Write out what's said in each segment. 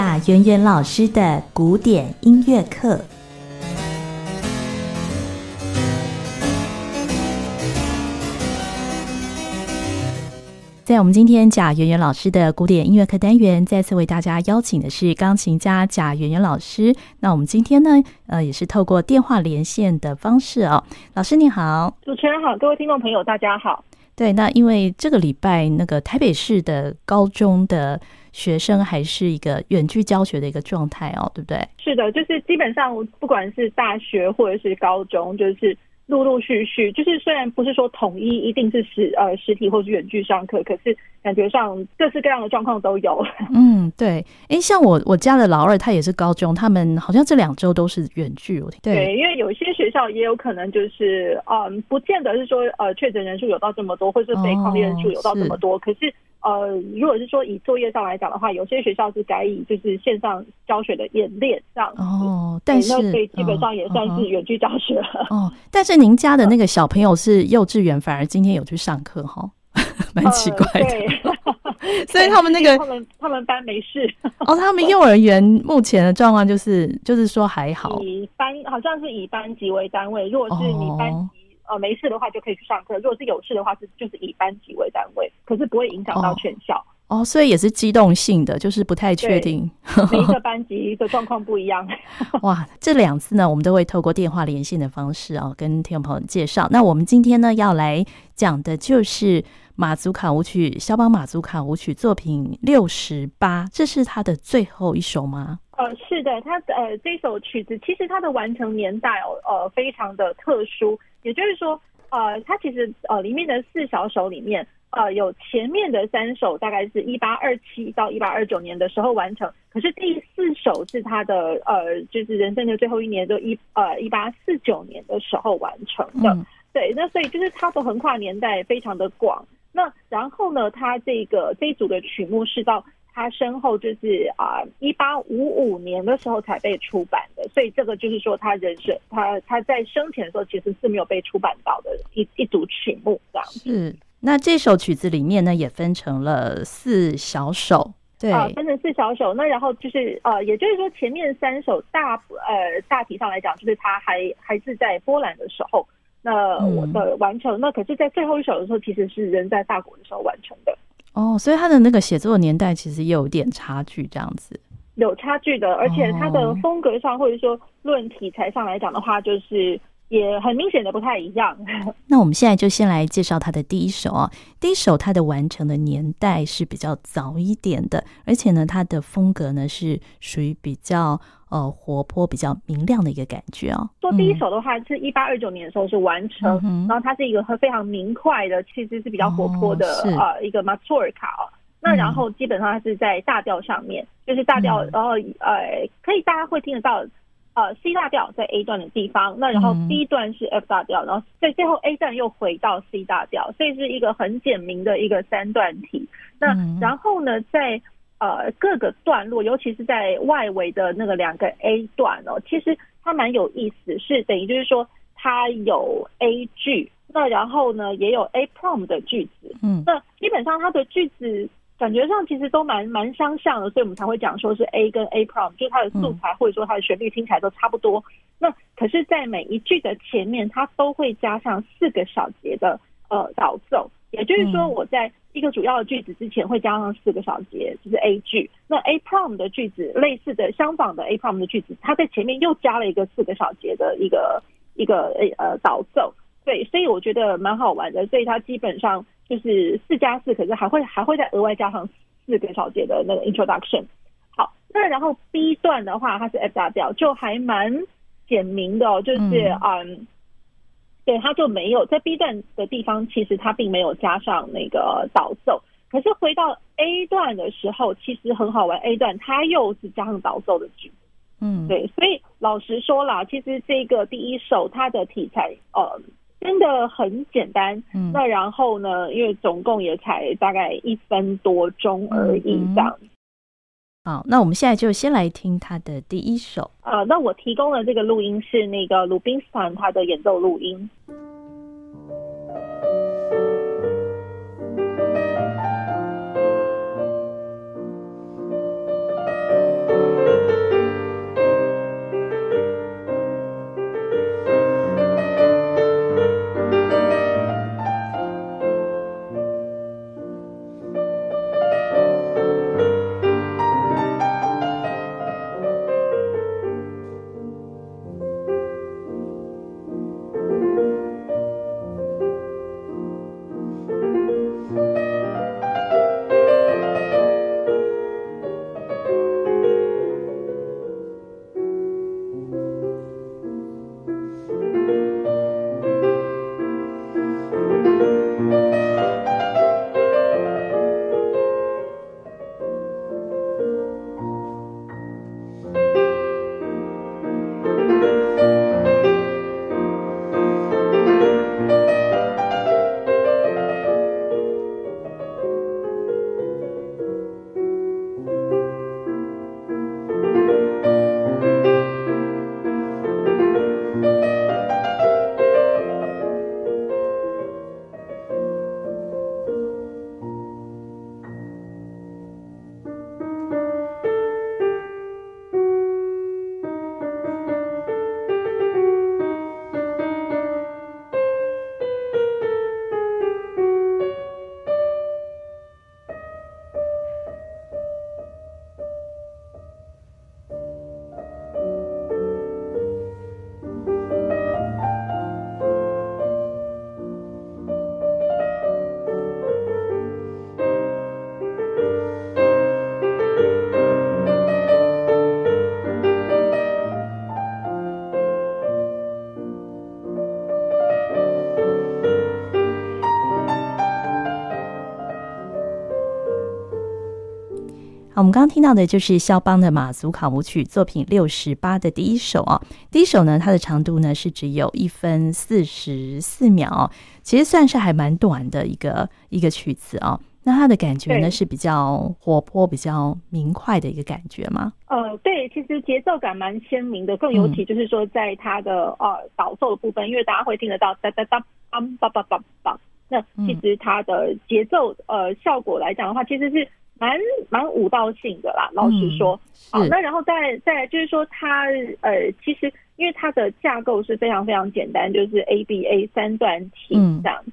贾圆圆老师的古典音乐课。在我们今天贾圆圆老师的古典音乐课单元，再次为大家邀请的是钢琴家贾圆圆老师。那我们今天呢，呃，也是透过电话连线的方式哦。老师你好，主持人好，各位听众朋友大家好。对，那因为这个礼拜那个台北市的高中的学生还是一个远距教学的一个状态哦，对不对？是的，就是基本上不管是大学或者是高中，就是。陆陆续续，就是虽然不是说统一一定是实呃实体或是远距上课，可是感觉上各式各样的状况都有。嗯，对。哎，像我我家的老二，他也是高中，他们好像这两周都是远距。我听对，因为有些学校也有可能就是嗯，不见得是说呃确诊人数有到这么多，或者是被抗病人数有到这么多，哦、可是。呃，如果是说以作业上来讲的话，有些学校是改以就是线上教学的演练这样哦，但是那所以基本上也算是远距教学了哦，哦。但是您家的那个小朋友是幼稚园，反而今天有去上课哈，蛮奇怪的。呃、对所以他们那个 他们他们班没事哦，他们幼儿园目前的状况就是就是说还好，以班好像是以班级为单位，如果是你班级。哦呃，没事的话就可以去上课。如果是有事的话，是就是以班级为单位，可是不会影响到全校。哦，哦，所以也是机动性的，就是不太确定。每一个班级的状况不一样。哇，这两次呢，我们都会透过电话连线的方式啊，跟听众朋友介绍。那我们今天呢，要来讲的就是马祖卡舞曲，肖邦马祖卡舞曲作品六十八，这是他的最后一首吗？呃，是的，他呃这首曲子其实它的完成年代哦，呃非常的特殊。也就是说，呃，它其实呃里面的四小首里面，呃，有前面的三首大概是一八二七到一八二九年的时候完成，可是第四首是他的呃，就是人生的最后一年，就一呃一八四九年的时候完成的。嗯、对，那所以就是它的横跨年代非常的广。那然后呢，他这个这一组的曲目是到。他身后就是啊，一八五五年的时候才被出版的，所以这个就是说他人生他他在生前的时候其实是没有被出版到的一一组曲目这样子。是，那这首曲子里面呢也分成了四小首，对啊，分成四小首。那然后就是呃，也就是说前面三首大呃大体上来讲，就是他还还是在波兰的时候，那我的完成，嗯、那可是在最后一首的时候，其实是人在大国的时候完成的。哦，所以他的那个写作年代其实也有点差距，这样子有差距的，而且他的风格上或者说论题材上来讲的话，就是也很明显的不太一样。那我们现在就先来介绍他的第一首啊，第一首他的完成的年代是比较早一点的，而且呢，他的风格呢是属于比较。呃，活泼比较明亮的一个感觉哦。做第一首的话，是一八二九年的时候是完成，嗯、然后它是一个非常明快的，其实是比较活泼的、哦、呃一个马祖尔卡哦。那然后基本上它是在大调上面，嗯、就是大调，然后呃可以大家会听得到呃 C 大调在 A 段的地方，那然后 B 段是 F 大调，然后在最后 A 段又回到 C 大调，所以是一个很简明的一个三段体。那然后呢，在呃，各个段落，尤其是在外围的那个两个 A 段哦，其实它蛮有意思，是等于就是说它有 A 句，那然后呢也有 A prom 的句子，嗯，那基本上它的句子感觉上其实都蛮蛮相像的，所以我们才会讲说是 A 跟 A prom，就是它的素材或者说它的旋律听起来都差不多。那可是，在每一句的前面，它都会加上四个小节的呃导奏。也就是说，我在一个主要的句子之前会加上四个小节，就是 A 句。那 A prom 的句子，类似的相仿的 A prom 的句子，它在前面又加了一个四个小节的一个一个呃导奏。对，所以我觉得蛮好玩的。所以它基本上就是四加四，可是还会还会再额外加上四个小节的那个 introduction。好，那然后 B 段的话，它是 F 大调，就还蛮简明的哦，就是嗯。Um, 对，他就没有在 B 段的地方，其实他并没有加上那个导奏。可是回到 A 段的时候，其实很好玩。A 段他又是加上导奏的句子，嗯，对。所以老实说啦，其实这个第一首它的题材，呃，真的很简单。嗯，那然后呢，因为总共也才大概一分多钟而已，这样。嗯好，那我们现在就先来听他的第一首。呃，那我提供的这个录音是那个鲁宾斯坦他的演奏录音。们刚刚听到的就是肖邦的马祖卡舞曲作品六十八的第一首啊。第一首呢，它的长度呢是只有一分四十四秒，其实算是还蛮短的一个一个曲子啊。那它的感觉呢是比较活泼、比较明快的一个感觉吗？呃，对，其实节奏感蛮鲜明的，更尤其就是说在它的呃导奏的部分，因为大家会听得到哒哒哒梆梆梆梆梆。那其实它的节奏呃效果来讲的话，其实是蛮蛮舞蹈性的啦。老实说，好，那然后再再就是说它呃，其实因为它的架构是非常非常简单，就是 A B A 三段体这样子，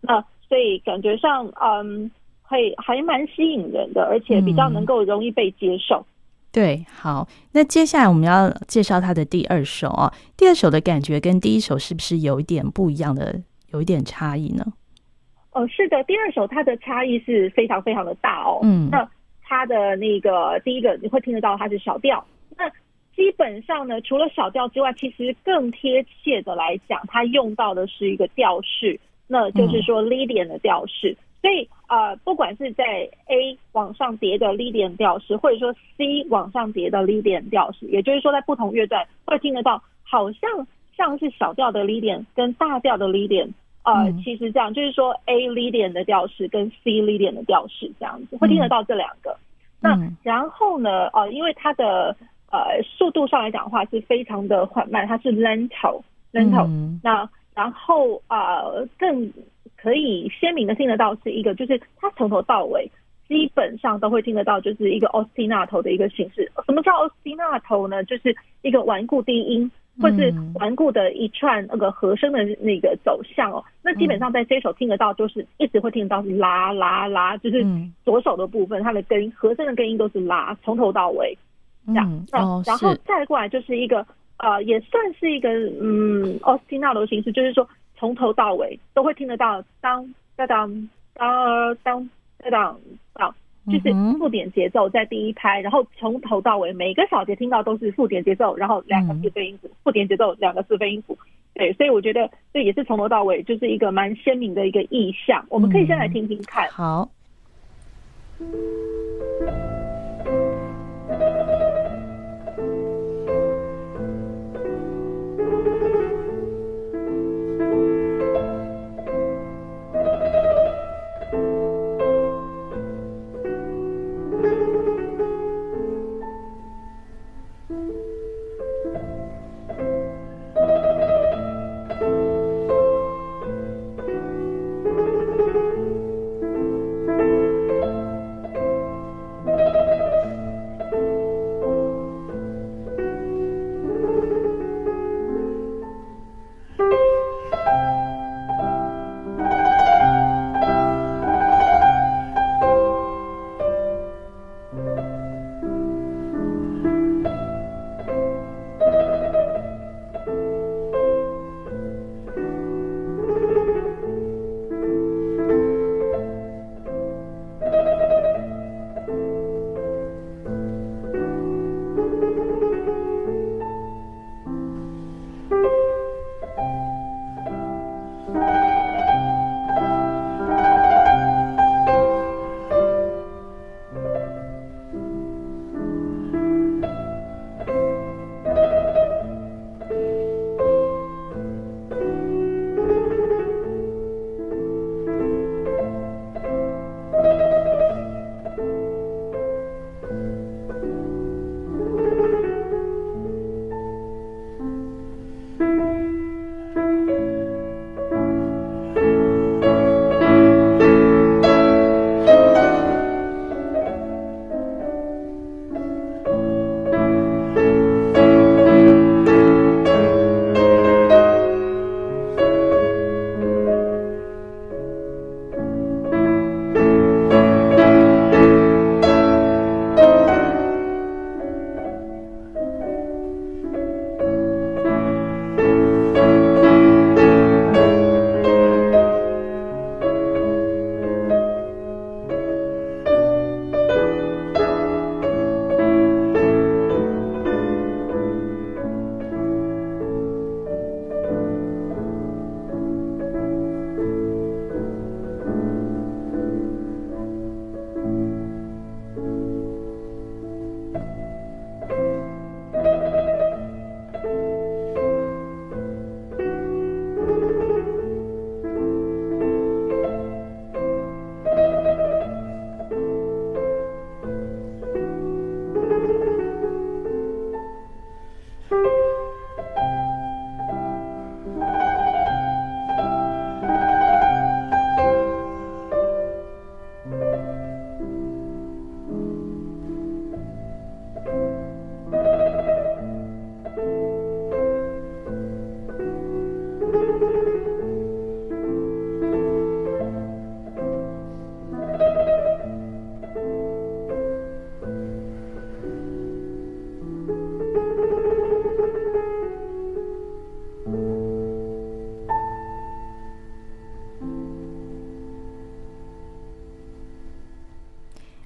那所以感觉上嗯。会还蛮吸引人的，而且比较能够容易被接受。嗯。对，好，那接下来我们要介绍他的第二首哦。第二首的感觉跟第一首是不是有一点不一样的，有一点差异呢？哦，是的，第二首它的差异是非常非常的大哦。嗯，那它的那个第一个你会听得到它是小调，那基本上呢，除了小调之外，其实更贴切的来讲，它用到的是一个调式，那就是说 Lydian 的调式。嗯所以呃，不管是在 A 往上叠的 Lydian 调式，或者说 C 往上叠的 Lydian 调式，也就是说在不同乐段会听得到，好像像是小调的 Lydian 跟大调的 Lydian，呃，其实这样就是说 A Lydian 的调式跟 C Lydian 的调式这样子会听得到这两个。那然后呢，呃，因为它的呃速度上来讲的话是非常的缓慢，它是 lento lento，那然后呃更。可以鲜明的听得到是一个，就是它从头到尾基本上都会听得到，就是一个 ostinato 的一个形式。什么叫 ostinato 呢？就是一个顽固低音，或是顽固的一串那个和声的那个走向哦。那基本上在这首听得到，就是一直会听得到是拉拉拉，就是左手的部分，它的根音和声的根音都是拉，从头到尾这样。哦然后再过来就是一个呃，也算是一个嗯 ostinato 的形式，就是说。从头到尾都会听得到当当当当当当当，就是附点节奏在第一拍，然后从头到尾每个小节听到都是附点节奏，然后两个四分音符，附点节奏两个四分音符，对，所以我觉得这也是从头到尾就是一个蛮鲜明的一个意象。我们可以先来听听看。好。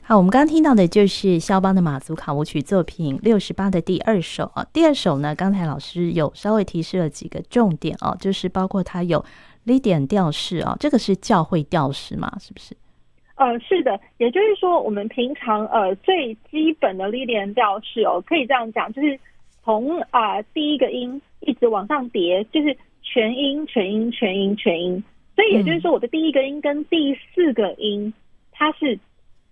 好，我们刚刚听到的就是肖邦的马祖卡舞曲作品六十八的第二首啊。第二首呢，刚才老师有稍微提示了几个重点哦，就是包括它有 Lydian 调式啊，这个是教会调式嘛，是不是？呃，是的，也就是说，我们平常呃最基本的 Lydian 调式哦，可以这样讲，就是从啊、第一个音一直往上叠，就是全音、全音、全音、全音。所以也就是说，我的第一个音跟第四个音它是。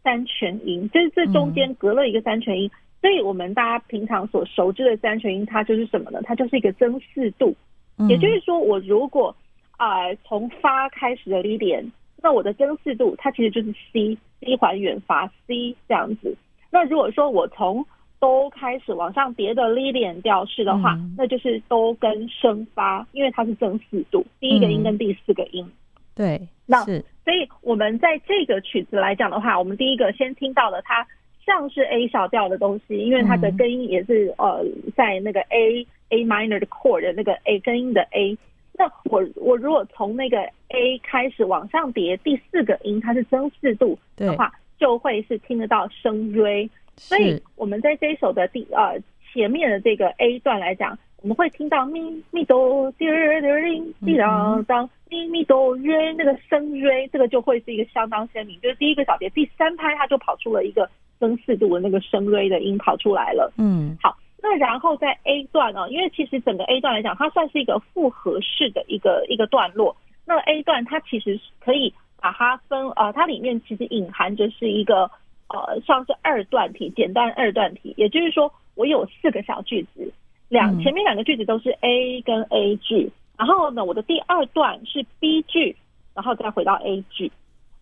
三全音，就是这中间隔了一个三全音，嗯，所以我们大家平常所熟知的三全音，它就是什么呢？它就是一个增四度，嗯，也就是说，我如果啊，呃，从发开始的 Lydian，那我的增四度它其实就是 C，C 还原发 C 这样子。那如果说我从哆开始往上叠的 Lydian 调式的话，嗯，那就是哆跟升发，因为它是增四度，第一个音跟第四个音。嗯对，那所以我们在这个曲子来讲的话，我们第一个先听到了，它像是 A 小调的东西，因为它的根音也是呃在那个 A A minor 的 chord 的那个 A 根音的 A。那我我如果从那个 A 开始往上叠第四个音，它是增四度的话，就会是听得到声锐。所以我们在这一首的第呃前面的这个 A 段来讲。我们会听到咪咪哆滴儿滴儿滴当当咪咪哆瑞那个声瑞，这个就会是一个相当鲜明。就是第一个小节第三拍，它就跑出了一个增四度的那个声瑞的音跑出来了。嗯，好，那然后在 A 段呢，因为其实整个 A 段来讲，它算是一个复合式的一个一个段落。那 A 段它其实可以把它分呃，它里面其实隐含着是一个呃，像是二段体，简单二段体，也就是说我有四个小句子。两前面两个句子都是 A 跟 A 句，然后呢，我的第二段是 B 句，然后再回到 A 句。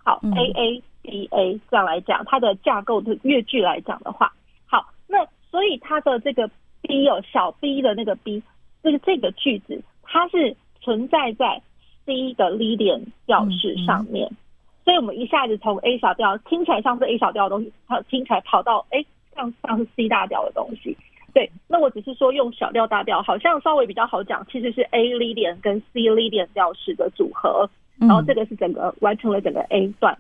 好，A A B A 这样来讲，它的架构的乐句来讲的话，好，那所以它的这个 B 有小 B 的那个 B，就是这个句子，它是存在在 C 的 Lydian 调式上面，所以我们一下子从 A 小调听起来像是 A 小调的东西，它听起来跑到哎像像是 C 大调的东西。对，那我只是说用小调大调，好像稍微比较好讲。其实是 A Lydian 跟 C Lydian 调式的组合，然后这个是整个完成了整个 A 段。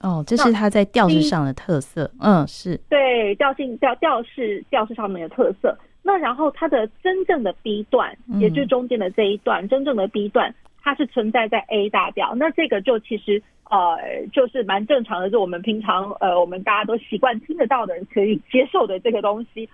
哦，这是它在调式上的特色。嗯，是。对，调性调调式调式上面的特色。那然后它的真正的 B 段，也就是中间的这一段，真正的 B 段，它是存在在 A 大调。那这个就其实呃，就是蛮正常的，就我们平常呃，我们大家都习惯听得到的人可以接受的这个东西。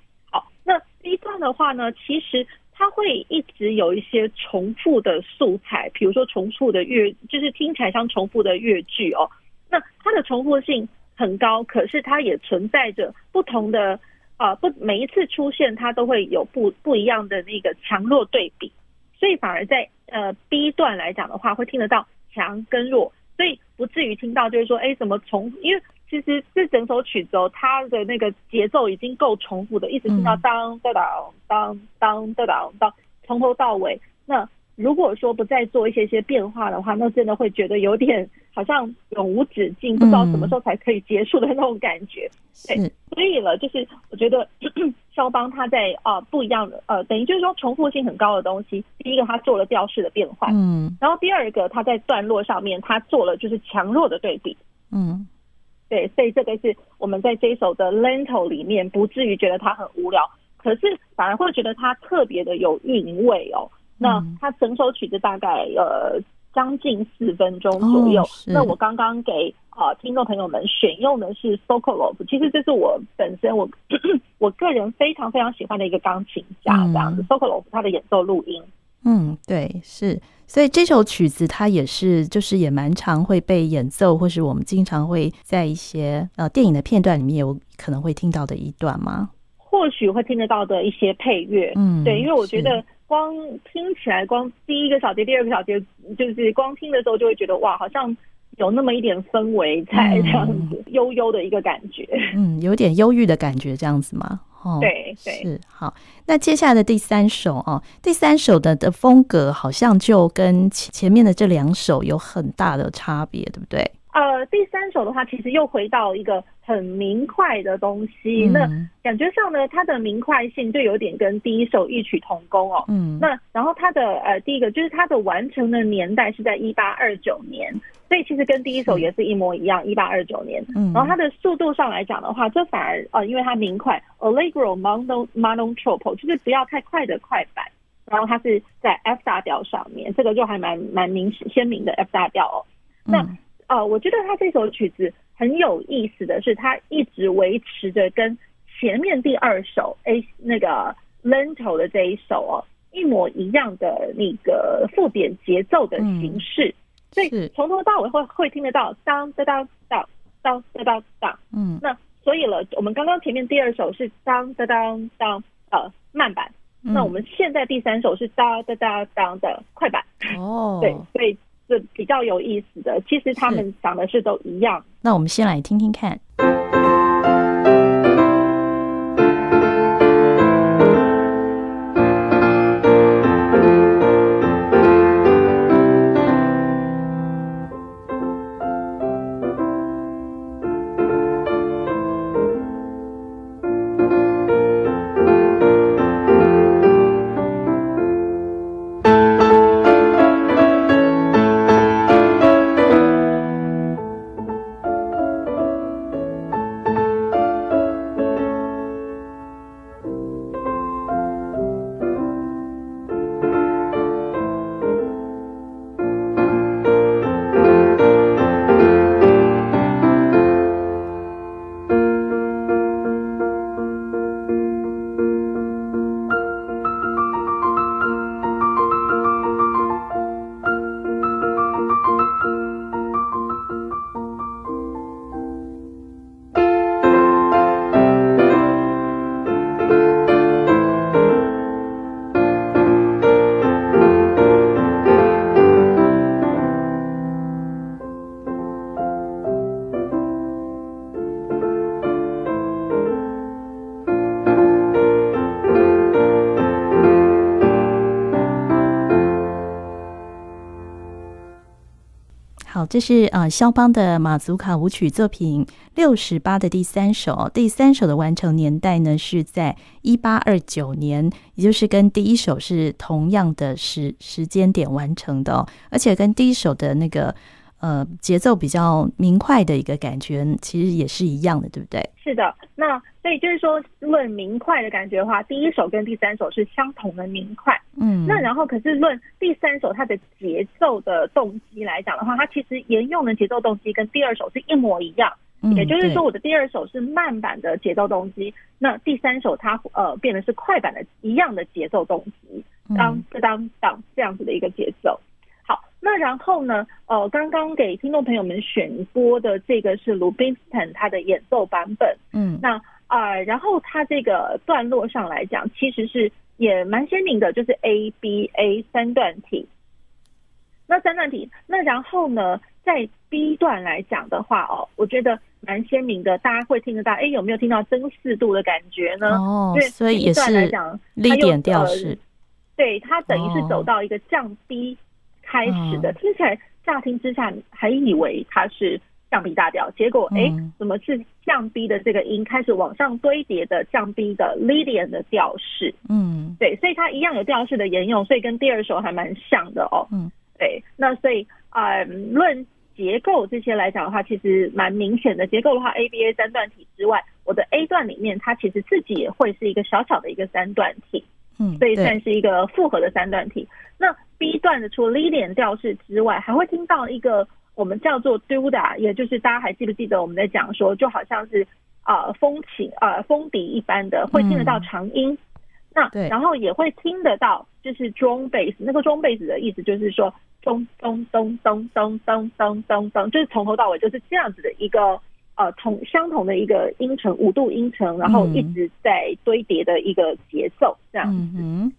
那 B 段的话呢，其实它会一直有一些重复的素材，比如说重复的乐，就是听起来像重复的乐句哦。那它的重复性很高，可是它也存在着不同的啊，不每一次出现它都会有不不一样的那个强弱对比，所以反而在呃 B 段来讲的话，会听得到强跟弱，所以不至于听到就是说，哎，怎么重，因为。其实这整首曲子哦，它的那个节奏已经够重复的，一直听到当当当当当当当，从头到尾。那如果说不再做一些些变化的话，那真的会觉得有点好像永无止境，不知道什么时候才可以结束的那种感觉。对，所以了，就是我觉得肖邦他在啊不一样的呃，等于就是说重复性很高的东西。第一个，他做了调式的变换，嗯，然后第二个，他在段落上面他做了就是强弱的对比，嗯。对，所以这个是我们在这一首的 Lento 里面不至于觉得它很无聊，可是反而会觉得它特别的有韵味哦。那它整首曲子大概呃将近四分钟左右。哦、那我刚刚给啊、呃、听众朋友们选用的是 Sokolov，其实这是我本身我 我个人非常非常喜欢的一个钢琴家这样子、嗯、Sokolov 他的演奏录音。嗯，对，是。所以这首曲子它也是，就是也蛮常会被演奏，或是我们经常会在一些呃电影的片段里面有可能会听到的一段吗？或许会听得到的一些配乐，嗯，对，因为我觉得光听起来，光第一个小节、第二个小节，就是光听的时候就会觉得哇，好像有那么一点氛围在这样子，悠悠的一个感觉，嗯，有点忧郁的感觉这样子吗？哦，对对，是好。那接下来的第三首哦，第三首的的风格好像就跟前前面的这两首有很大的差别，对不对？呃，第三首的话，其实又回到一个很明快的东西。嗯、那感觉上呢，它的明快性就有点跟第一首异曲同工哦。嗯。那然后它的呃，第一个就是它的完成的年代是在一八二九年，所以其实跟第一首也是一模一样，一八二九年。嗯。然后它的速度上来讲的话，这反而呃，因为它明快，Allegro mono mono troppo，就是不要太快的快板。然后它是在 F 大调上面，这个就还蛮蛮明鲜明的 F 大调哦。那。哦，我觉得他这首曲子很有意思的是，他一直维持着跟前面第二首诶那个 Lento 的这一首哦一模一样的那个附点节奏的形式，所以从头到尾会会听得到当当当当当当当当，嗯，那所以了，我们刚刚前面第二首是当当当当呃慢板。那我们现在第三首是哒哒哒当的快板哦，对，所以是比较有意思的，其实他们想的是都一样。那我们先来听听看。这是呃肖邦的马祖卡舞曲作品六十八的第三首，第三首的完成年代呢是在一八二九年，也就是跟第一首是同样的时时间点完成的，而且跟第一首的那个。呃，节奏比较明快的一个感觉，其实也是一样的，对不对？是的，那所以就是说，论明快的感觉的话，第一首跟第三首是相同的明快。嗯，那然后可是论第三首它的节奏的动机来讲的话，它其实沿用的节奏动机跟第二首是一模一样。嗯，也就是说，我的第二首是慢版的节奏动机，那第三首它呃变得是快版的一样的节奏动机，当当当这样子的一个节奏。那然后呢？呃，刚刚给听众朋友们选播的这个是鲁宾斯坦他的演奏版本。嗯，那啊、呃，然后他这个段落上来讲，其实是也蛮鲜明的，就是 A B A 三段体。那三段体，那然后呢，在 B 段来讲的话，哦，我觉得蛮鲜明的，大家会听得到。哎，有没有听到增四度的感觉呢？哦，所以也是来讲，D 点调式。呃、对，它等于是走到一个降 B。开始的听起来乍听之下还以为它是降 B 大调，结果哎，怎么是降 B 的这个音开始往上堆叠的降 B 的 Lydian 的调式？嗯，对，所以它一样有调式的沿用，所以跟第二首还蛮像的哦。嗯，对，那所以啊，论结构这些来讲的话，其实蛮明显的。结构的话，ABA 三段体之外，我的 A 段里面它其实自己也会是一个小小的一个三段体。嗯，所以算是一个复合的三段体。那 B 段的除了 Lydian 调式之外，还会听到一个我们叫做 Duda，也就是大家还记不记得我们在讲说，就好像是啊风琴啊风笛一般的，会听得到长音。嗯、那对，然后也会听得到就是 Drone Bass，那个 Drone Bass 的意思就是说咚咚咚咚咚咚咚咚咚，就是从头到尾就是这样子的一个。呃，同相同的一个音程，五度音程，然后一直在堆叠的一个节奏，这样子。嗯哼，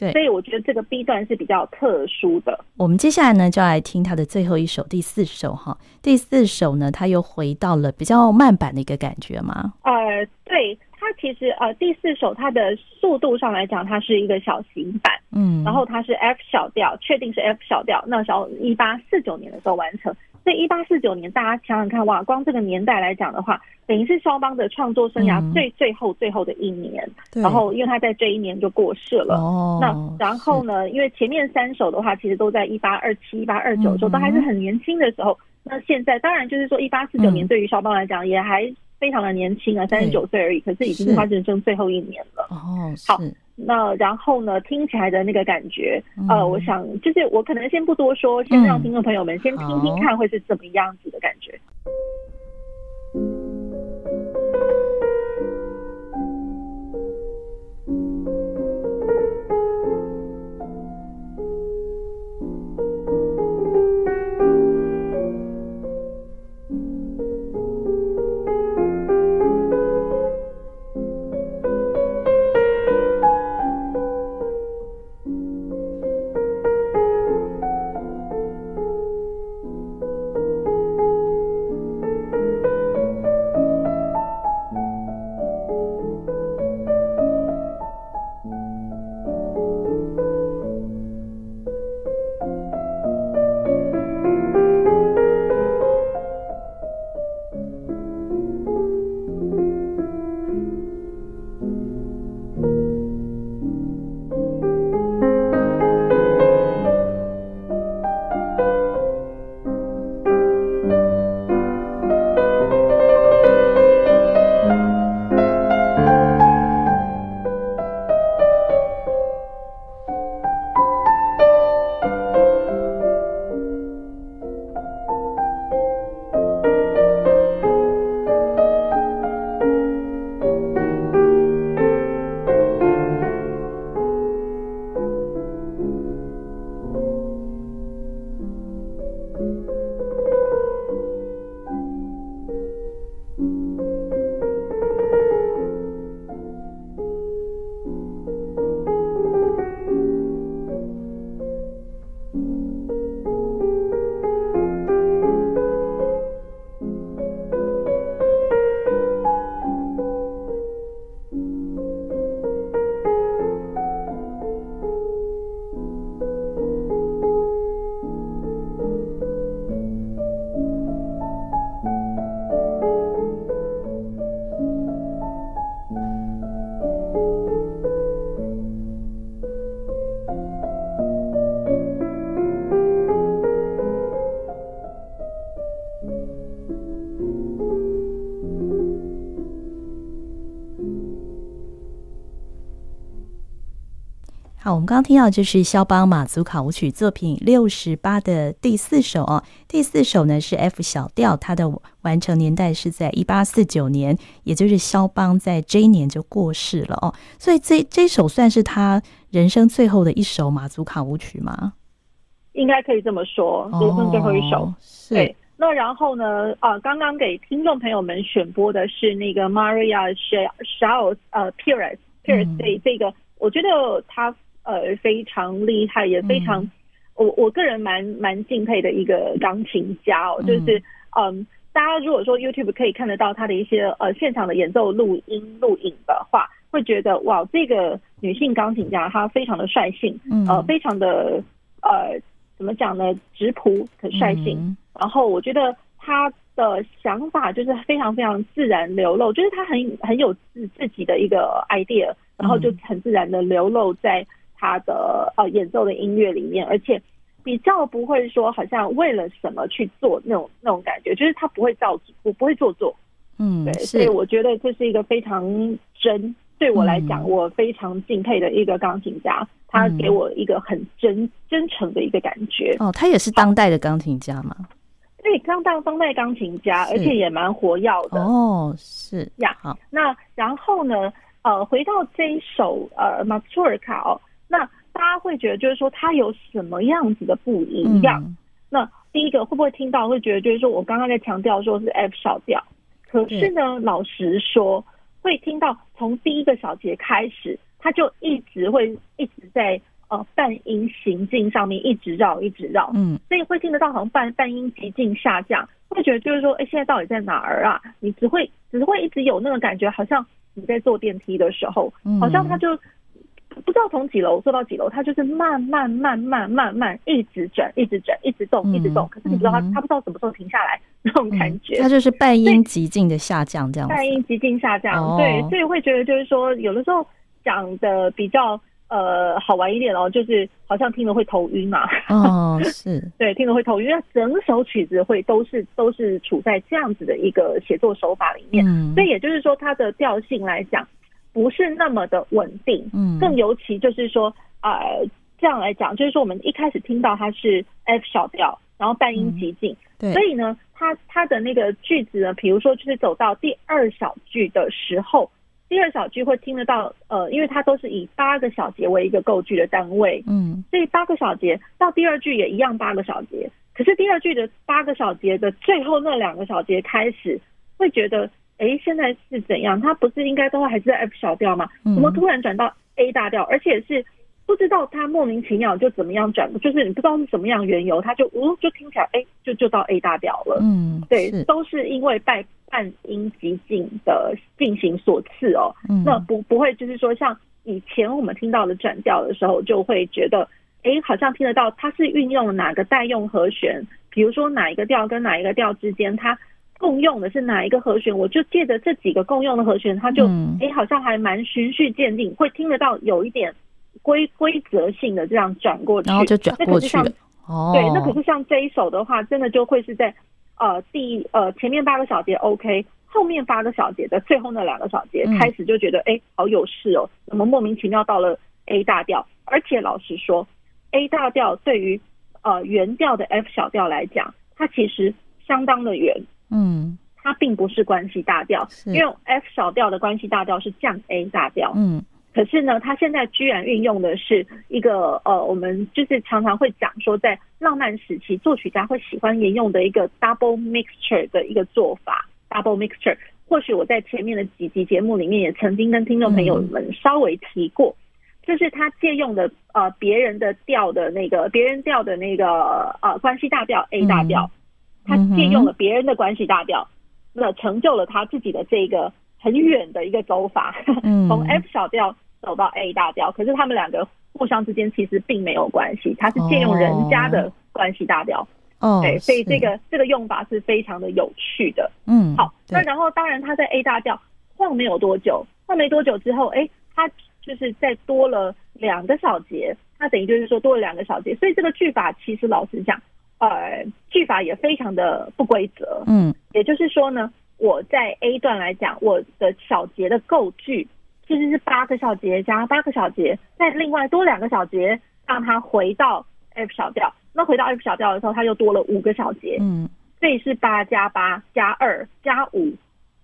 对对，所以我觉得这个 B 段是比较特殊的。我们接下来呢，就要来听他的最后一首，第四首哈。第四首呢，他又回到了比较慢板的一个感觉吗？呃，对。他其实呃，第四首它的速度上来讲，它是一个小型版，嗯，然后它是 F 小调，确定是 F 小调。那时候一八四九年的时候完成，所以一八四九年，大家想想看，哇，光这个年代来讲的话，等于是肖邦的创作生涯最最后最后的一年。嗯、然后，因为他在这一年就过世了。哦。那然后呢？因为前面三首的话，其实都在一八二七、一八二九的时候，都还是很年轻的时候。那现在当然就是说，一八四九年对于肖邦来讲也还非常的年轻啊，三十九岁而已。可是已经是他人生最后一年了。哦。好。那然后呢？听起来的那个感觉，呃，我想就是我可能先不多说，先让听众朋友们先听听看会是怎么样子的感觉。好，我们刚刚听到就是肖邦马祖卡舞曲作品六十八的第四首哦。第四首呢是 F 小调，它的完成年代是在一八四九年，也就是肖邦在这一年就过世了哦。所以这这首算是他人生最后的一首马祖卡舞曲吗？应该可以这么说，人生最后一首。哦、对，那然后呢？啊，刚刚给听众朋友们选播的是那个 Maria Schauss 呃 Perez Perez 这这个，我觉得他。呃，非常厉害，也非常，嗯、我我个人蛮蛮敬佩的一个钢琴家哦。就是，嗯，嗯，大家如果说 YouTube 可以看得到他的一些呃现场的演奏录音录影的话，会觉得哇，这个女性钢琴家她非常的率性，嗯，呃，非常的呃，怎么讲呢？质朴很率性。嗯、然后我觉得她的想法就是非常非常自然流露，就是她很很有自自己的一个 idea，然后就很自然的流露在。他的呃演奏的音乐里面，而且比较不会说好像为了什么去做那种那种感觉，就是他不会造作，不不会做作，嗯，对，所以我觉得这是一个非常真，对我来讲，我非常敬佩的一个钢琴家，他给我一个很真真诚的一个感觉。哦，他也是当代的钢琴家吗？对，当代当代钢琴家，而且也蛮活跃的。哦，是呀。好，那然后呢？呃，回到这一首呃马祖尔卡哦。那大家会觉得，就是说它有什么样子的不一样？嗯、那第一个会不会听到会觉得，就是说我刚刚在强调说是 F 小调，可是呢，嗯、老实说，会听到从第一个小节开始，它就一直会一直在呃半音行进上面一直绕一直绕，嗯，所以会听得到好像半半音急进下降，会觉得就是说，哎，现在到底在哪儿啊？你只会只会一直有那个感觉，好像你在坐电梯的时候，好像它就。不知道从几楼做到几楼，它就是慢慢慢慢慢慢一直转，一直转，一直动，一直动。可是你不知道它，它不知道什么时候停下来那种感觉。它就是半音极进的下降，这样。半音极进下降，对，所以会觉得就是说，有的时候讲的比较呃好玩一点哦，就是好像听了会头晕嘛。哦，是对，听了会头晕，因为整首曲子会都是都是处在这样子的一个写作手法里面，嗯所以也就是说，它的调性来讲。不是那么的稳定，嗯，更尤其就是说，呃，这样来讲，就是说，我们一开始听到它是 F 小调，然后半音急进，对，所以呢，它它的那个句子呢，比如说就是走到第二小句的时候，第二小句会听得到，呃，因为它都是以八个小节为一个构句的单位，嗯，所以八个小节到第二句也一样八个小节，可是第二句的八个小节的最后那两个小节开始，会觉得。哎，现在是怎样？他不是应该都还是在 F 小调吗？怎么突然转到 A 大调？而且是不知道他莫名其妙就怎么样转，就是你不知道是什么样缘由，他就呜，就听起来哎，就就到 A 大调了。嗯，对，都是因为半半音急进的进行所赐哦。那不不会就是说像以前我们听到的转调的时候，就会觉得哎，好像听得到它是运用了哪个代用和弦，比如说哪一个调跟哪一个调之间它。共用的是哪一个和弦？我就借着这几个共用的和弦，它就哎、嗯欸，好像还蛮循序渐进，会听得到有一点规规则性的这样转过去，然后就转过去了。哦，对，那可是像这一首的话，真的就会是在呃第呃前面八个小节 OK，后面八个小节的最后那两个小节、嗯、开始就觉得哎、欸，好有事哦，怎么莫名其妙到了 A 大调？而且老实说，A 大调对于呃原调的 F 小调来讲，它其实相当的远。嗯，它并不是关系大调，因为 F 小调的关系大调是降 A 大调。嗯，可是呢，它现在居然运用的是一个呃，我们就是常常会讲说，在浪漫时期，作曲家会喜欢沿用的一个 double mixture 的一个做法。double mixture，或许我在前面的几集节目里面也曾经跟听众朋友们稍微提过，就是他借用的呃别人的调的那个别人调的那个呃关系大调 A 大调。他借用了别人的关系大调，那成就了他自己的这个很远的一个走法，从 F 小调走到 A 大调。可是他们两个互相之间其实并没有关系，他是借用人家的关系大调。哦，对，所以这个这个用法是非常的有趣的。嗯，好，那然后当然他在 A 大调晃没有多久，晃没多久之后，哎，他就是再多了两个小节，那等于就是说多了两个小节，所以这个句法其实老实讲。呃，句法也非常的不规则，嗯，也就是说呢，我在 A 段来讲，我的小节的构句其实是八个小节加八个小节，再另外多两个小节，让它回到 F 小调。那回到 F 小调的时候，它又多了五个小节，嗯，所以是八加八加二加五，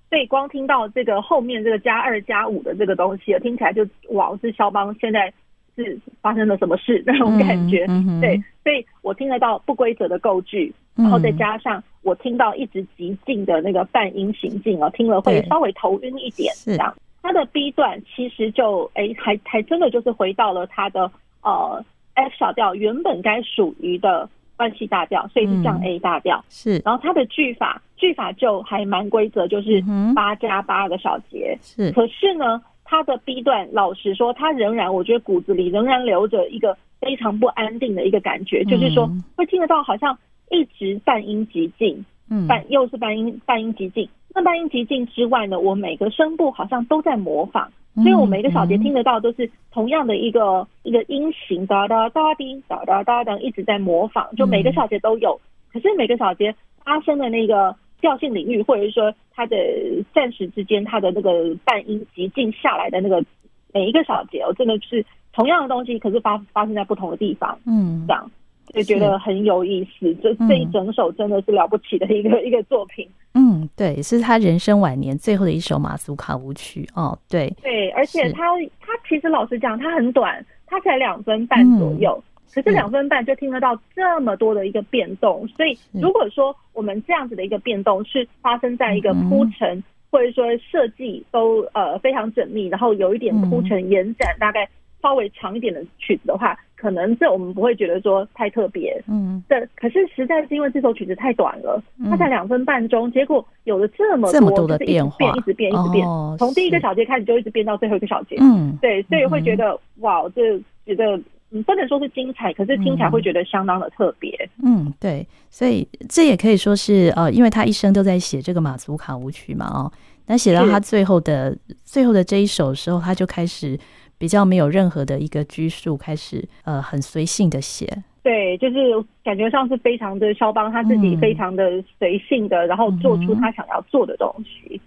所以光听到这个后面这个加二加五的这个东西，听起来就哇，是肖邦现在。是发生了什么事那种感觉，嗯嗯、对，所以我听得到不规则的构句，然后再加上我听到一直极静的那个半音行进哦，听了会稍微头晕一点。这样，它的 B 段其实就哎，还还真的就是回到了它的呃 F 小调原本该属于的关系大调，所以是降 A 大调。是，然后它的句法句法就还蛮规则，就是八加八个小节。是，可是呢。他的 B 段，老实说，他仍然，我觉得骨子里仍然留着一个非常不安定的一个感觉，嗯、就是说会听得到好像一直半音极进，嗯，半又是半音半音极进。那半音极进之外呢，我每个声部好像都在模仿，所以我每个小节听得到都是同样的一个一个音型，哒哒哒滴，哒哒哒哒一直在模仿，就每个小节都有，可是每个小节发生的那个。调性领域，或者是说它的暂时之间，它的那个半音极静下来的那个每一个小节哦，真的是同样的东西，可是发发生在不同的地方，嗯，这样就觉得很有意思。这这一整首真的是了不起的一个、嗯、一个作品。嗯，对，是他人生晚年最后的一首马苏卡舞曲哦。对对，而且他他其实老实讲，他很短，他才两分半左右。嗯可是两分半就听得到这么多的一个变动，所以如果说我们这样子的一个变动是发生在一个铺陈或者说设计都呃非常缜密，然后有一点铺陈延展，大概稍微长一点的曲子的话，可能这我们不会觉得说太特别，嗯，对。可是实在是因为这首曲子太短了，嗯、它才两分半钟，结果有了这么多，这么多的变化，一直变，一直变，一直变，从、哦、第一个小节开始就一直变到最后一个小节，嗯，对，所以会觉得、嗯、哇，这觉得嗯不能说是精彩，可是听起来会觉得相当的特别，嗯，对，所以这也可以说是呃，因为他一生都在写这个马祖卡舞曲嘛，哦，那写到他最后的最后的这一首的时候，他就开始。比较没有任何的一个拘束，开始呃很随性的写，对，就是感觉上是非常的肖邦他自己非常的随性的，嗯、然后做出他想要做的东西。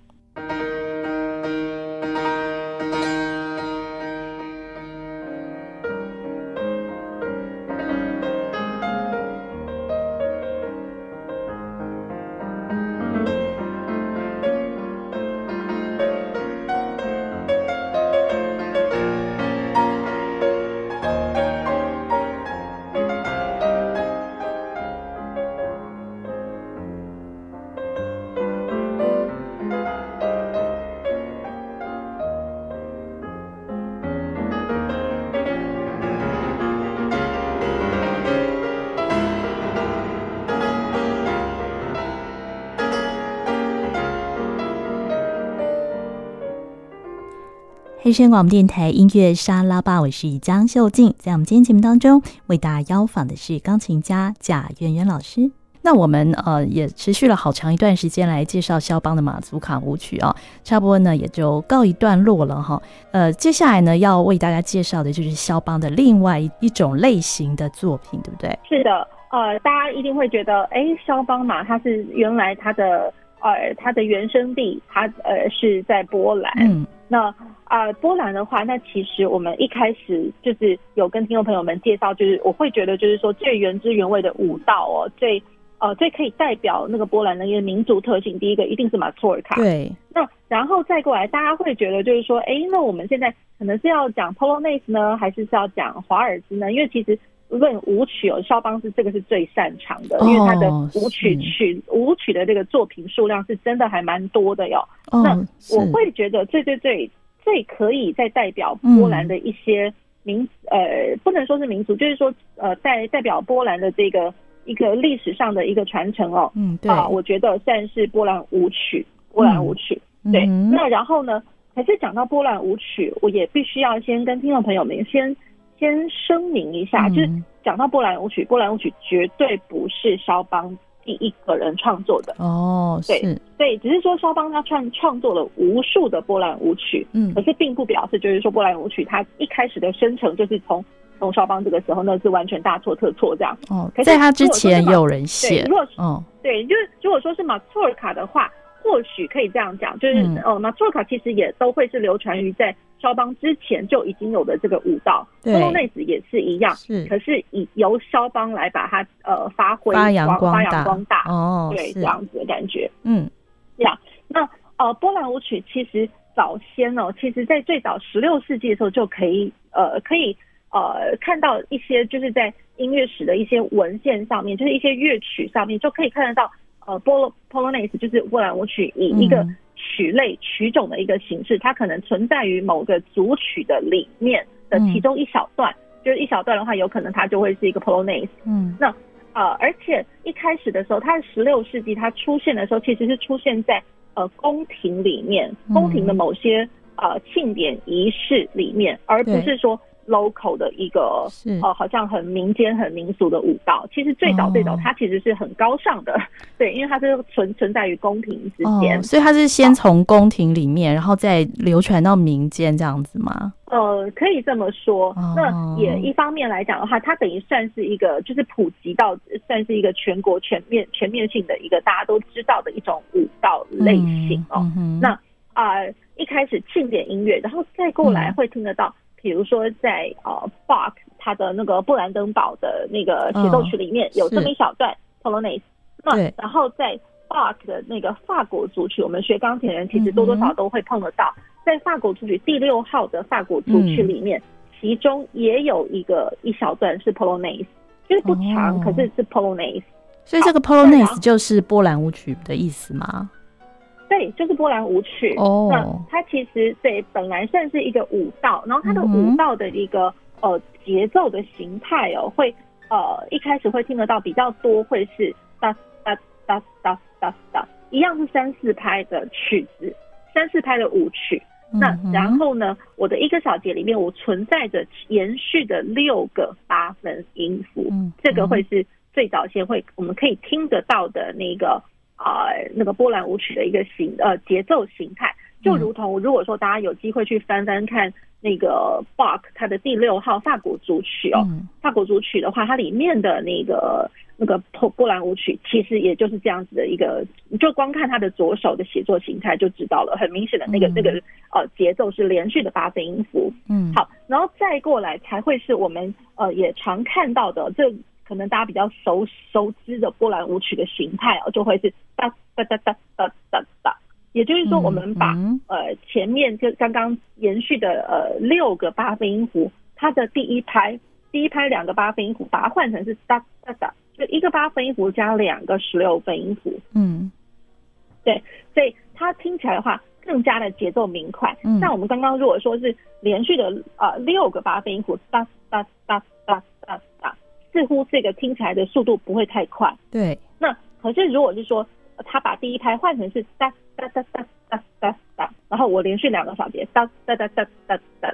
之声广播电台音乐沙拉吧，我是江秀静。在我们今天节目当中，为大家邀访的是钢琴家贾圆圆老师。那我们呃也持续了好长一段时间来介绍肖邦的马祖卡舞曲啊，差不多呢也就告一段落了哈。呃，接下来呢要为大家介绍的就是肖邦的另外一种类型的作品，对不对？是的，呃，大家一定会觉得，哎，肖邦嘛，他是原来他的呃它的原生地，它呃是在波兰。嗯，那。啊、呃，波兰的话，那其实我们一开始就是有跟听众朋友们介绍，就是我会觉得就是说最原汁原味的舞蹈哦，最呃最可以代表那个波兰的一个民族特性，第一个一定是马托尔卡。对。那然后再过来，大家会觉得就是说，哎，那我们现在可能是要讲 Polonaise 呢，还是是要讲华尔兹呢？因为其实论舞曲哦，肖邦是这个是最擅长的，因为他的舞曲曲舞曲的这个作品数量是真的还蛮多的哟。哦、那我会觉得最最最。最可以再代表波兰的一些民、嗯、呃，不能说是民族，就是说呃，代代表波兰的这个一个历史上的一个传承哦。嗯，对啊，我觉得算是波兰舞曲，波兰舞曲。嗯、对、嗯，那然后呢，还是讲到波兰舞曲，我也必须要先跟听众朋友们先先声明一下，嗯、就是讲到波兰舞曲，波兰舞曲绝对不是肖邦。第一个人创作的哦，对对，只是说肖邦他创创作了无数的波兰舞曲，嗯，可是并不表示就是说波兰舞曲它一开始的生成就是从从肖邦这个时候那是完全大错特错这样哦。可是在他之前也有人写，如果哦，对，就是如果说是马祖尔卡的话，或许可以这样讲，就是哦马祖尔卡其实也都会是流传于在。肖邦之前就已经有的这个舞蹈，波罗内斯也是一样，是，可是以由肖邦来把它呃发挥发扬光大，发扬光大。哦，对，这样子的感觉，嗯，这样。那呃波兰舞曲其实早先哦，其实在最早十六世纪的时候就可以呃可以呃看到一些就是在音乐史的一些文献上面，就是一些乐曲上面就可以看得到呃波罗波罗内斯就是波兰舞曲以一个。嗯曲类曲种的一个形式，它可能存在于某个组曲的里面的其中一小段，嗯、就是一小段的话，有可能它就会是一个 Polonaise。嗯，那呃，而且一开始的时候，它十六世纪它出现的时候，其实是出现在呃宫廷里面，宫廷的某些呃庆典仪式里面，而不是说。Local 的一个是呃，好像很民间、很民俗的舞蹈，其实最早最早它其实是很高尚的，哦、对，因为它是存存在于宫廷之间、哦，所以它是先从宫廷里面，然后再流传到民间这样子吗？呃，可以这么说。哦、那也一方面来讲的话，它等于算是一个就是普及到算是一个全国全面全面性的一个大家都知道的一种舞蹈类型哦。嗯嗯、那啊、呃，一开始庆典音乐，然后再过来会听得到。嗯比如说在呃，Bach 他的那个布兰登堡的那个协奏曲里面有这么一小段 Polonaise，那然后在 Bach 的那个法国组曲，我们学钢琴人其实多多少少都会碰得到，在法国组曲第六号的法国组曲里面，其中也有一个一小段是 Polonaise，就是不长，可是是 Polonaise，所以这个 Polonaise 就是波兰舞曲的意思吗？对，就是波兰舞曲。哦，那它其实对本来算是一个舞蹈，然后它的舞蹈的一个、呃节奏的形态哦，会呃一开始会听得到比较多，会是哒哒哒哒哒哒，一样是三四拍的曲子，三四拍的舞曲。那然后呢，我的一个小节里面，我存在着延续的六个八分音符，这个会是最早先会我们可以听得到的那个啊、呃、那个波兰舞曲的一个形呃节奏形态，就如同如果说大家有机会去翻翻看那个 Bach 他的第六号法国组曲哦，法国组曲的话，它里面的那个。那个波波兰舞曲其实也就是这样子的一个，就光看他的左手的写作形态就知道了，很明显的那个、嗯、那个呃节奏是连续的八分音符。嗯，好，然后再过来才会是我们呃也常看到的，这可能大家比较熟熟知的波兰舞曲的形态哦，就会是哒哒哒哒哒哒哒，也就是说我们把、嗯、呃前面就刚刚延续的呃六个八分音符，它的第一拍第一拍两个八分音符，把它换成是哒哒哒。就一个八分音符加两个十六分音符，嗯，对，所以它听起来的话更加的节奏明快。嗯，那我们刚刚如果说是连续的呃六个八分音符哒哒哒哒哒哒，似乎这个听起来的速度不会太快。对，那可是如果是说他把第一拍换成是哒哒哒哒哒哒哒，然后我连续两个小节哒哒哒哒哒哒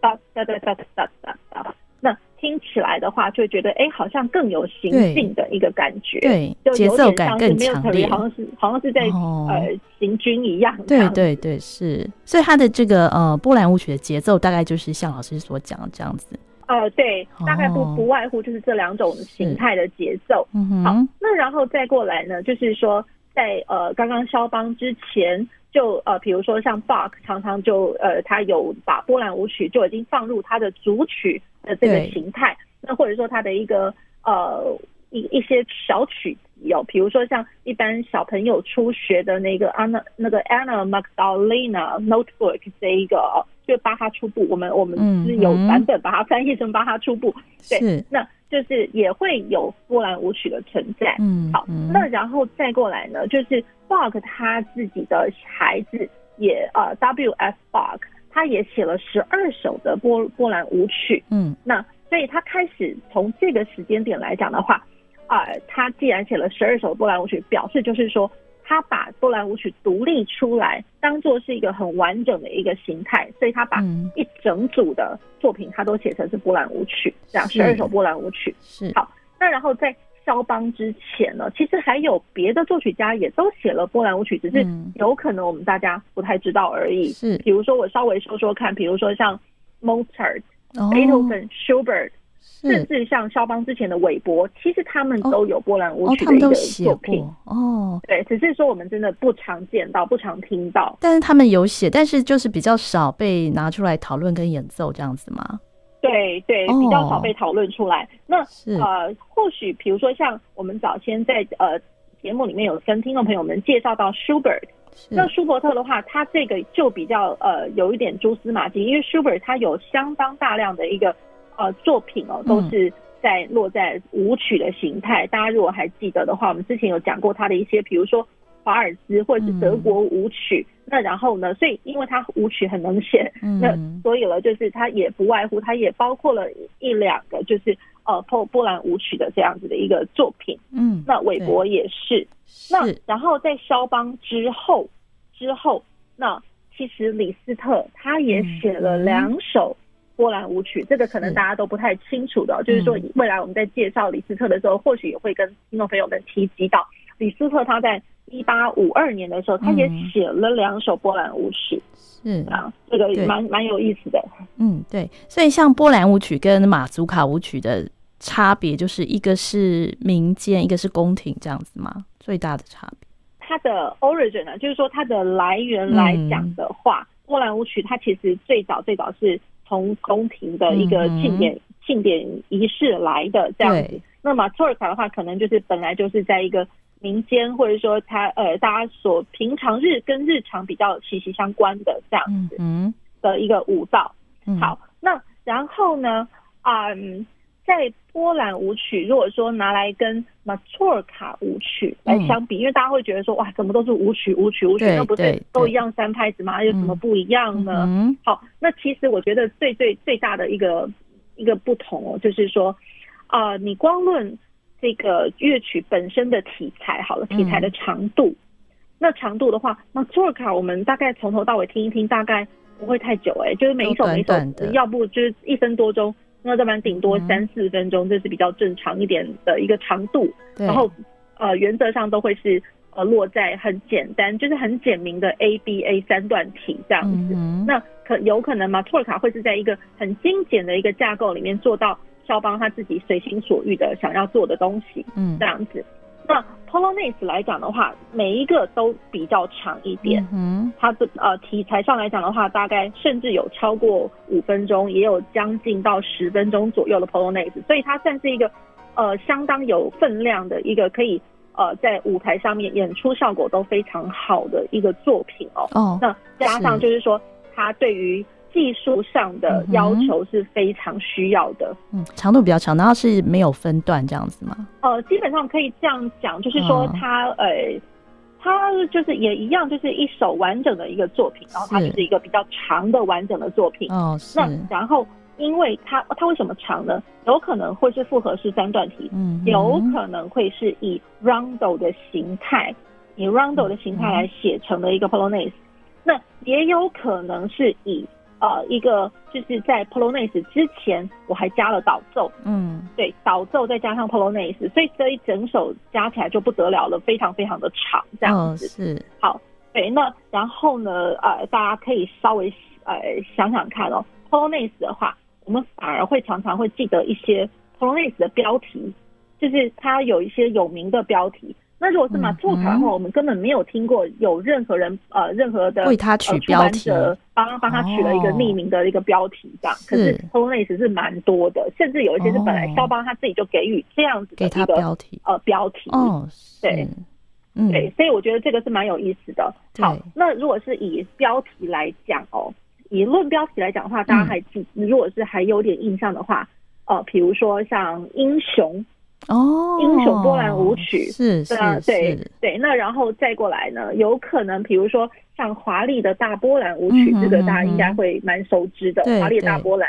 哒哒哒哒哒哒哒。那听起来的话，就会觉得哎、欸，好像更有行进的一个感觉，对，就节奏感更强烈，好像是好像是在、哦、呃行军一样。对对对，是。所以它的这个呃波兰舞曲的节奏，大概就是像老师所讲的这样子。呃，对，大概不不外乎就是这两种形态的节奏。嗯哼。好，那然后再过来呢，就是说在呃刚刚肖邦之前。就呃，比如说像 Bach 常常就呃，他有把波兰舞曲就已经放入他的组曲的这个形态，那或者说他的一个呃一一些小曲有哦，比如说像一般小朋友初学的那个 Anna 那个 Anna Magdalena Notebook 这一个，就巴哈初步，我们我们是有版本把它翻译成巴哈初步，嗯、对，那。就是也会有波兰舞曲的存在，嗯，好，那然后再过来呢，就是 Bach 他自己的孩子也呃 W.F. Bach 他也写了十二首的波波兰舞曲，嗯，那所以他开始从这个时间点来讲的话，啊、呃，他既然写了十二首波兰舞曲，表示就是说。他把波兰舞曲独立出来，当做是一个很完整的一个形态，所以他把一整组的作品，他都写成是波兰舞曲，这样十二首波兰舞曲。是好，那然后在肖邦之前呢，其实还有别的作曲家也都写了波兰舞曲，只是有可能我们大家不太知道而已。是，比如说我稍微说说看，比如说像 Mozart、Beethoven、Schubert。甚至像肖邦之前的韦伯，其实他们都有波兰舞曲的一个作品哦。对，只是说我们真的不常见到，不常听到。但是他们有写，但是就是比较少被拿出来讨论跟演奏这样子嘛？对对，比较少被讨论出来。那呃，或许比如说像我们早先在呃节目里面有跟听众朋友们介绍到 Schubert，那舒伯特的话，他这个就比较呃有一点蛛丝马迹，因为 Schubert 他有相当大量的一个。呃，作品哦，都是在落在舞曲的形态。嗯、大家如果还记得的话，我们之前有讲过他的一些，比如说华尔兹或者是德国舞曲。嗯、那然后呢，所以因为他舞曲很能写，嗯、那所以了，就是他也不外乎，他也包括了一两个，就是呃波波兰舞曲的这样子的一个作品。嗯，那韦伯也是。是那然后在肖邦之后之后，那其实李斯特他也写了两首。波兰舞曲，这个可能大家都不太清楚的，是就是说未来我们在介绍李斯特的时候，嗯、或许也会跟听众朋友们提及到李斯特。他在一八五二年的时候，他也写了两首波兰舞曲，是啊，这个蛮蛮有意思的。嗯，对。所以像波兰舞曲跟马祖卡舞曲的差别，就是一个是民间，一个是宫廷，这样子吗？最大的差别？它的 origin 呢，就是说它的来源来讲的话，嗯、波兰舞曲它其实最早最早是。从宫廷的一个庆典庆、嗯、典仪式来的这样子，那么马祖尔卡的话，可能就是本来就是在一个民间，或者说他呃大家所平常日跟日常比较息息相关的这样子的一个舞蹈。嗯、好，那然后呢，嗯。在波兰舞曲，如果说拿来跟马祖尔卡舞曲来相比，嗯、因为大家会觉得说，哇，怎么都是舞曲，舞曲，舞曲，那不是都一样三拍子吗？有什么不一样呢？嗯、好，那其实我觉得最最最大的一个一个不同哦，就是说啊、呃，你光论这个乐曲本身的题材好了，题材的长度，嗯、那长度的话，那尔卡我们大概从头到尾听一听，大概不会太久哎、欸，就是每一首每一首，要不就是一分多钟，那要不然顶多三四分钟，这是比较正常一点的一个长度，然后呃，原则上都会是。呃，落在很简单，就是很简明的 A B A 三段体这样子。嗯、那可有可能吗？托尔卡会是在一个很精简的一个架构里面做到肖邦他自己随心所欲的想要做的东西。嗯，这样子。那 Polonaise 来讲的话，每一个都比较长一点。嗯，它的呃题材上来讲的话，大概甚至有超过五分钟，也有将近到十分钟左右的 Polonaise，所以它算是一个呃相当有分量的一个可以。呃，在舞台上面演出效果都非常好的一个作品哦。哦，那加上就是说，它对于技术上的要求是非常需要的。嗯，长度比较长，然后是没有分段这样子吗？呃，基本上可以这样讲，就是说他呃，他就是也一样，就是一首完整的一个作品，然后它就是一个比较长的完整的作品。哦，是。那然后。因为它它为什么长呢？有可能会是复合式三段体，嗯，有可能会是以 rondo 的形态，以 rondo 的形态来写成的一个 polonaise，那也有可能是以呃一个就是在 polonaise 之前我还加了导奏，嗯，对，导奏再加上 polonaise，所以这一整首加起来就不得了了，非常非常的长，这样子，哦，是好，对，那然后呢，呃，大家可以稍微呃想想看哦，polonaise 的话。我们反而会常常会记得一些 Polonaise 的标题，就是它有一些有名的标题。那如果是马祖尔卡的话，我们根本没有听过有任何人呃任何的为他取标题，帮帮他取了一个匿名的一个标题这样。哦、可是 Polonaise 是蛮多的，甚至有一些是本来肖邦他自己就给予这样子的一个标题呃标题。哦，对，嗯，对，所以我觉得这个是蛮有意思的。好，那如果是以标题来讲哦。以论标题来讲的话，大家还记，嗯、如果是还有点印象的话，呃，比如说像英雄哦，英雄波兰舞曲是是是，对对。那然后再过来呢，有可能比如说像华丽的大波兰舞曲，嗯、这个大家应该会蛮熟知的，华丽的大波兰。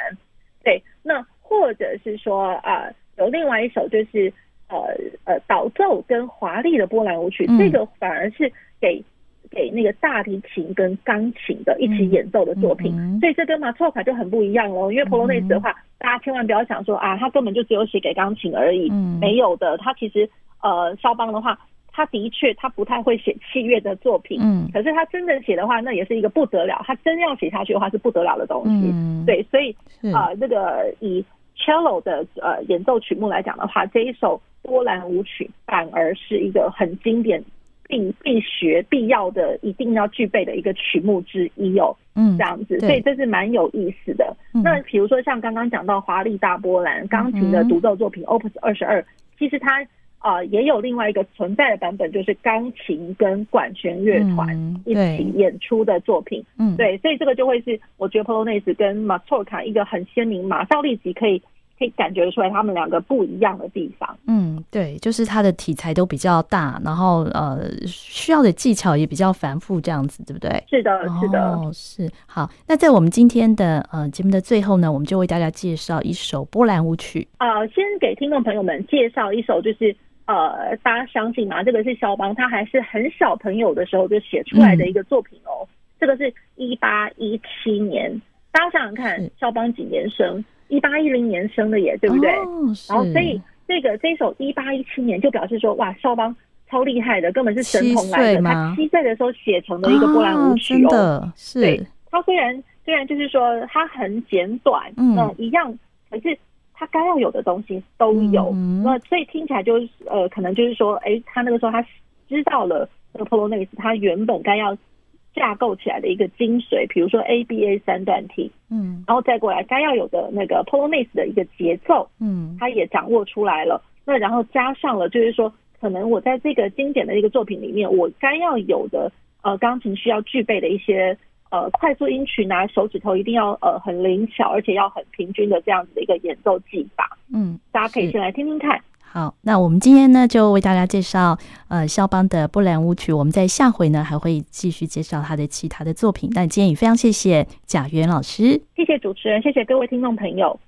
对，那或者是说啊、呃，有另外一首就是呃呃导奏跟华丽的波兰舞曲，嗯、这个反而是给。给那个大提琴跟钢琴的一起演奏的作品，嗯嗯、所以这跟马错卡就很不一样哦。因为普罗内斯的话，嗯、大家千万不要想说啊，他根本就只有写给钢琴而已，嗯、没有的。他其实呃，肖邦的话，他的确他不太会写器乐的作品，嗯，可是他真正写的话，那也是一个不得了。他真要写下去的话，是不得了的东西。嗯、对，所以啊，这、个以 cello 的呃演奏曲目来讲的话，这一首波兰舞曲反而是一个很经典。必必学必要的一定要具备的一个曲目之一哦，嗯，这样子，所以这是蛮有意思的。嗯、那比如说像刚刚讲到华丽大波兰钢琴的独奏作品 Opus 二十二，其实它啊、呃、也有另外一个存在的版本，就是钢琴跟管弦乐团一起演出的作品，嗯，对，所以这个就会是我觉得 Polonaise 跟马祖尔卡一个很鲜明，马上立即可以。可以感觉出来他们两个不一样的地方。嗯，对，就是它的题材都比较大，然后呃，需要的技巧也比较繁复，这样子，对不对？是的，是的，哦，是。好，那在我们今天的呃节目的最后呢，我们就为大家介绍一首波兰舞曲。呃，先给听众朋友们介绍一首，就是呃，大家相信吗？这个是肖邦他还是很小朋友的时候就写出来的一个作品哦。嗯、这个是一八一七年，大家想想看，肖邦几年生？一八一零年生的耶，对不对？哦、然后所以这个这首一八一七年就表示说，哇，肖邦超厉害的，根本是神童来的。他七岁的时候写成的一个波兰舞曲哦，啊、是。对，他虽然虽然就是说他很简短，嗯，一样，可是他该要有的东西都有。那、嗯、所以听起来就是呃，可能就是说，哎，他那个时候他知道了那个 Polonaise，他原本该要。架构起来的一个精髓，比如说 A B A 三段体，嗯，然后再过来该要有的那个 Polonaise 的一个节奏，嗯，他也掌握出来了。那然后加上了，就是说，可能我在这个经典的一个作品里面，我该要有的呃钢琴需要具备的一些呃快速音群啊，手指头一定要呃很灵巧，而且要很平均的这样子的一个演奏技法，嗯，大家可以先来听听看。好，那我们今天呢就为大家介绍呃肖邦的波兰舞曲，我们在下回呢还会继续介绍他的其他的作品。那今天也非常谢谢贾元老师，谢谢主持人，谢谢各位听众朋友。